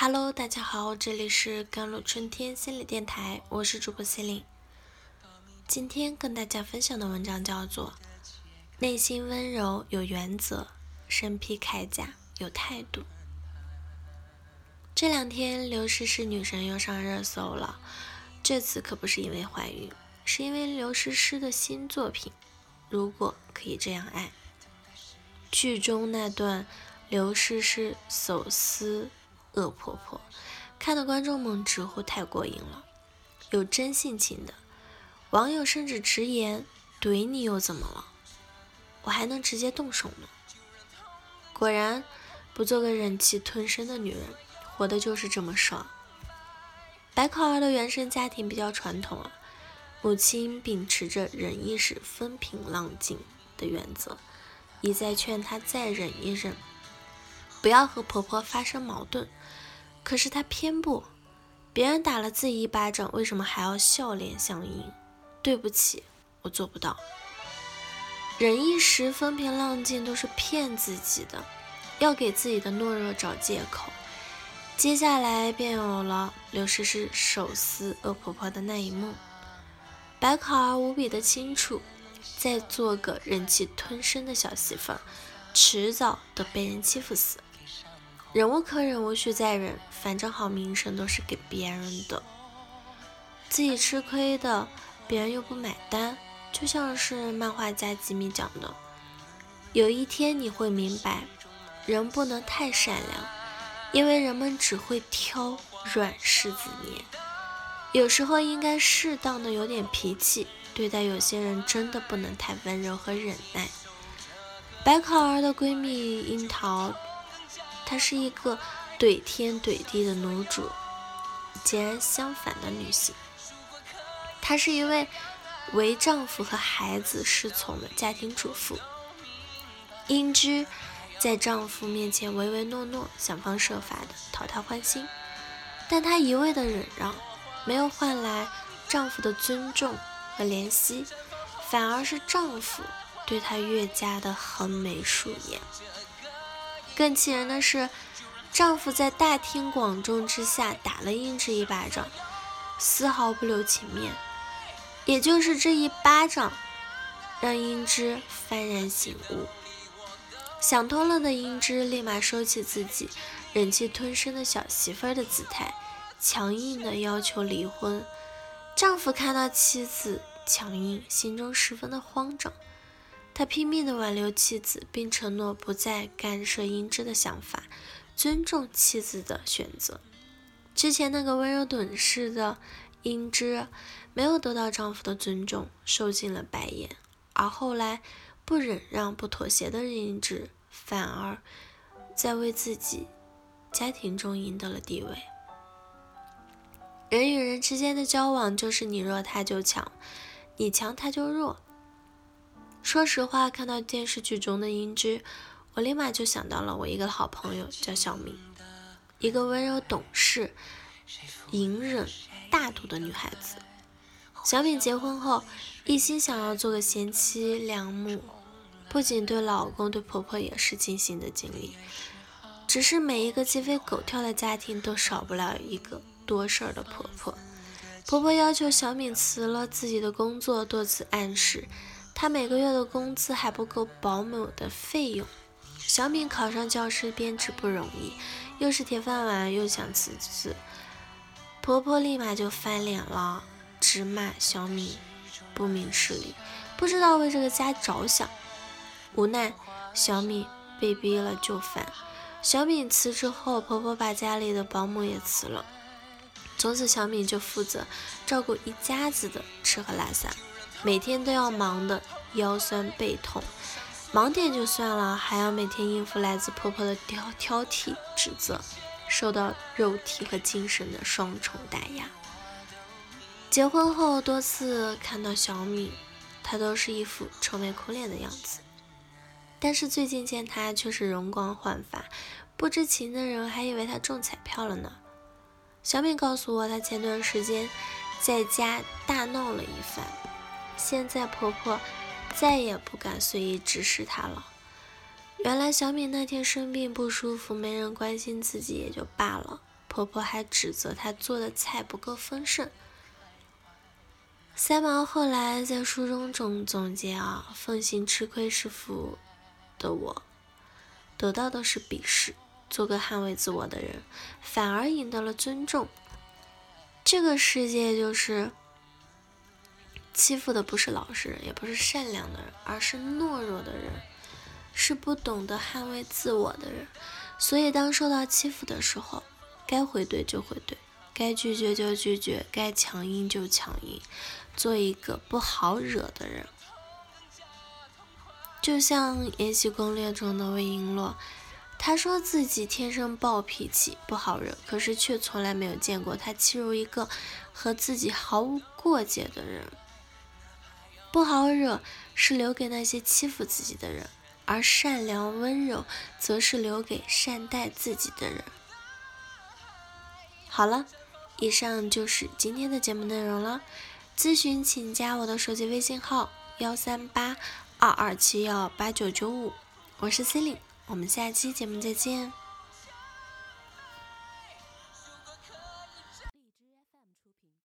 Hello，大家好，这里是甘露春天心理电台，我是主播心灵。今天跟大家分享的文章叫做《内心温柔有原则，身披铠甲有态度》。这两天刘诗诗女神又上热搜了，这次可不是因为怀孕，是因为刘诗诗的新作品《如果可以这样爱》。剧中那段刘诗诗手撕。恶婆婆，看的观众们直呼太过瘾了。有真性情的网友甚至直言：“怼你又怎么了？我还能直接动手呢。”果然，不做个忍气吞声的女人，活的就是这么爽。白考儿的原生家庭比较传统啊，母亲秉持着忍一时风平浪静的原则，一再劝她再忍一忍。不要和婆婆发生矛盾，可是她偏不。别人打了自己一巴掌，为什么还要笑脸相迎？对不起，我做不到。忍一时风平浪静都是骗自己的，要给自己的懦弱找借口。接下来便有了刘诗诗手撕恶婆婆的那一幕。白考儿无比的清楚，再做个忍气吞声的小媳妇儿，迟早都被人欺负死。忍无可忍，无需再忍，反正好名声都是给别人的，自己吃亏的，别人又不买单。就像是漫画家吉米讲的，有一天你会明白，人不能太善良，因为人们只会挑软柿子捏。有时候应该适当的有点脾气，对待有些人真的不能太温柔和忍耐。白考儿的闺蜜樱桃。她是一个怼天怼地的奴主，截然相反的女性。她是一位为丈夫和孩子侍从的家庭主妇。英芝在丈夫面前唯唯诺诺，想方设法的讨他欢心，但她一味的忍让，没有换来丈夫的尊重和怜惜，反而是丈夫对她越加的横眉竖眼。更气人的是，丈夫在大庭广众之下打了英芝一巴掌，丝毫不留情面。也就是这一巴掌，让英芝幡然醒悟。想通了的英芝立马收起自己忍气吞声的小媳妇儿的姿态，强硬的要求离婚。丈夫看到妻子强硬，心中十分的慌张。他拼命地挽留妻子，并承诺不再干涉英芝的想法，尊重妻子的选择。之前那个温柔懂事的英芝，没有得到丈夫的尊重，受尽了白眼；而后来不忍让、不妥协的英芝，反而在为自己家庭中赢得了地位。人与人之间的交往，就是你弱他就强，你强他就弱。说实话，看到电视剧中的英姿，我立马就想到了我一个好朋友，叫小敏，一个温柔懂事、隐忍大度的女孩子。小敏结婚后，一心想要做个贤妻良母，不仅对老公、对婆婆也是尽心的尽力。只是每一个鸡飞狗跳的家庭，都少不了一个多事儿的婆婆。婆婆要求小敏辞了自己的工作，多次暗示。她每个月的工资还不够保姆的费用。小敏考上教师编制不容易，又是铁饭碗，又想辞职，婆婆立马就翻脸了，直骂小敏不明事理，不知道为这个家着想。无奈小敏被逼了就范。小敏辞职后，婆婆把家里的保姆也辞了，从此小敏就负责照顾一家子的吃喝拉撒。每天都要忙得腰酸背痛，忙点就算了，还要每天应付来自婆婆的挑挑剔指责，受到肉体和精神的双重打压。结婚后多次看到小敏，她都是一副愁眉苦脸的样子，但是最近见她却是容光焕发，不知情的人还以为她中彩票了呢。小敏告诉我，她前段时间在家大闹了一番。现在婆婆再也不敢随意指使她了。原来小敏那天生病不舒服，没人关心自己也就罢了，婆婆还指责她做的菜不够丰盛。三毛后来在书中总总结啊，奉行吃亏是福的我，得到的是鄙视；做个捍卫自我的人，反而赢得了尊重。这个世界就是欺负的不是老实人，也不是善良的人，而是懦弱的人，是不懂得捍卫自我的人。所以，当受到欺负的时候，该回怼就回怼，该拒绝就拒绝，该强硬就强硬，做一个不好惹的人。就像《延禧攻略》中的魏璎珞，他说自己天生暴脾气，不好惹，可是却从来没有见过他欺辱一个和自己毫无过节的人。不好惹是留给那些欺负自己的人。而善良温柔，则是留给善待自己的人。好了，以上就是今天的节目内容了。咨询请加我的手机微信号：幺三八二二七幺八九九五，我是 c e l i n e 我们下期节目再见。